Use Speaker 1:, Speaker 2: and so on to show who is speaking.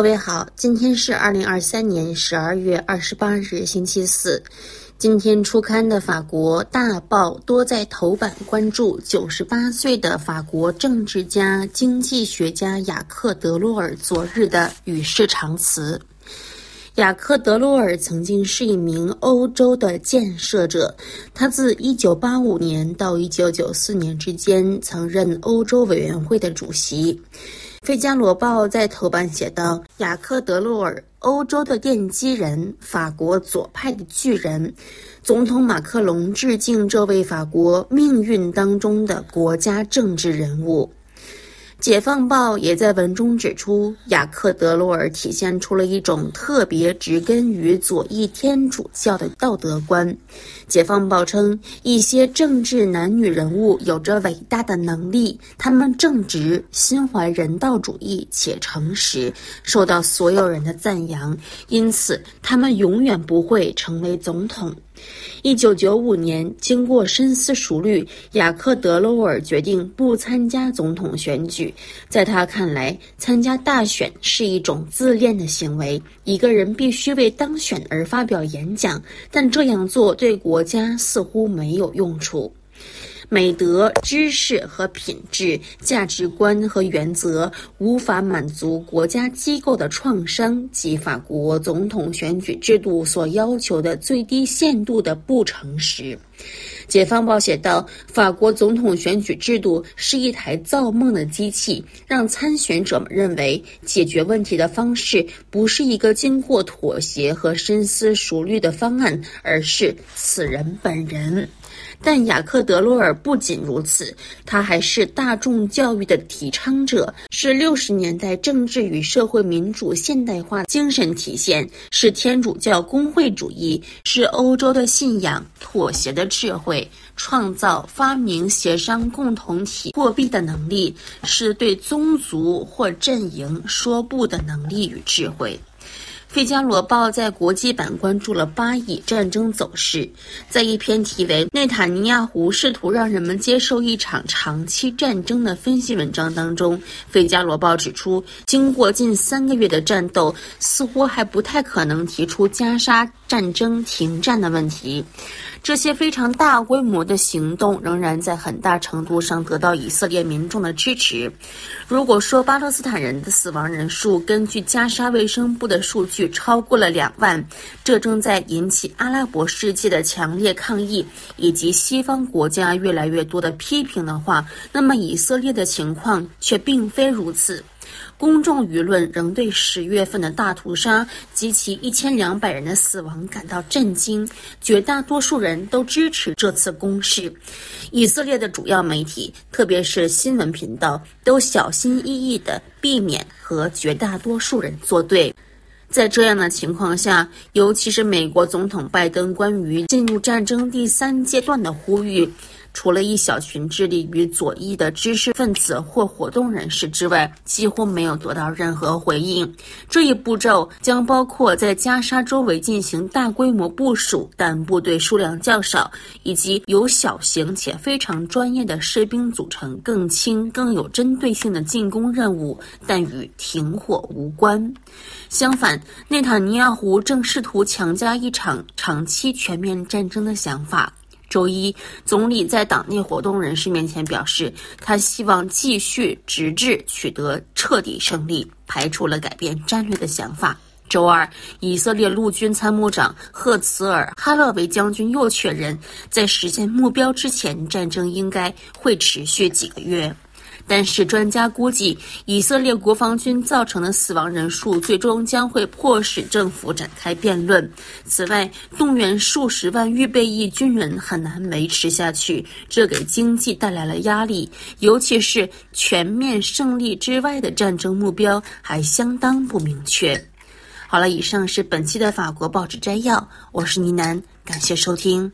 Speaker 1: 各位好，今天是二零二三年十二月二十八日，星期四。今天出刊的法国大报多在头版关注九十八岁的法国政治家、经济学家雅克·德洛尔昨日的与世长辞。雅克·德洛尔曾经是一名欧洲的建设者，他自一九八五年到一九九四年之间曾任欧洲委员会的主席。《费加罗报》在头版写道：“雅克·德洛尔，欧洲的奠基人，法国左派的巨人。”总统马克龙致敬这位法国命运当中的国家政治人物。解放报也在文中指出，雅克·德罗尔体现出了一种特别植根于左翼天主教的道德观。解放报称，一些政治男女人物有着伟大的能力，他们正直、心怀人道主义且诚实，受到所有人的赞扬，因此他们永远不会成为总统。一九九五年，经过深思熟虑，雅克·德罗尔决定不参加总统选举。在他看来，参加大选是一种自恋的行为，一个人必须为当选而发表演讲，但这样做对国家似乎没有用处。美德、知识和品质、价值观和原则无法满足国家机构的创伤及法国总统选举制度所要求的最低限度的不诚实。解放报写道：“法国总统选举制度是一台造梦的机器，让参选者们认为解决问题的方式不是一个经过妥协和深思熟虑的方案，而是此人本人。”但雅克·德罗尔不仅如此，他还是大众教育的提倡者，是六十年代政治与社会民主现代化精神体现，是天主教工会主义，是欧洲的信仰、妥协的智慧、创造、发明、协商共同体货币的能力，是对宗族或阵营说不的能力与智慧。《费加罗报》在国际版关注了巴以战争走势，在一篇题为《内塔尼亚胡试图让人们接受一场长期战争》的分析文章当中，《费加罗报》指出，经过近三个月的战斗，似乎还不太可能提出加沙战争停战的问题。这些非常大规模的行动仍然在很大程度上得到以色列民众的支持。如果说巴勒斯坦人的死亡人数根据加沙卫生部的数据超过了两万，这正在引起阿拉伯世界的强烈抗议以及西方国家越来越多的批评的话，那么以色列的情况却并非如此。公众舆论仍对十月份的大屠杀及其一千两百人的死亡感到震惊，绝大多数人都支持这次攻势。以色列的主要媒体，特别是新闻频道，都小心翼翼地避免和绝大多数人作对。在这样的情况下，尤其是美国总统拜登关于进入战争第三阶段的呼吁。除了一小群致力于左翼的知识分子或活动人士之外，几乎没有得到任何回应。这一步骤将包括在加沙周围进行大规模部署，但部队数量较少，以及由小型且非常专业的士兵组成、更轻、更有针对性的进攻任务，但与停火无关。相反，内塔尼亚胡正试图强加一场长期全面战争的想法。周一，总理在党内活动人士面前表示，他希望继续直至取得彻底胜利，排除了改变战略的想法。周二，以色列陆军参谋长赫茨尔·哈勒维将军又确认，在实现目标之前，战争应该会持续几个月。但是，专家估计，以色列国防军造成的死亡人数最终将会迫使政府展开辩论。此外，动员数十万预备役军人很难维持下去，这给经济带来了压力。尤其是全面胜利之外的战争目标还相当不明确。好了，以上是本期的法国报纸摘要，我是倪楠，感谢收听。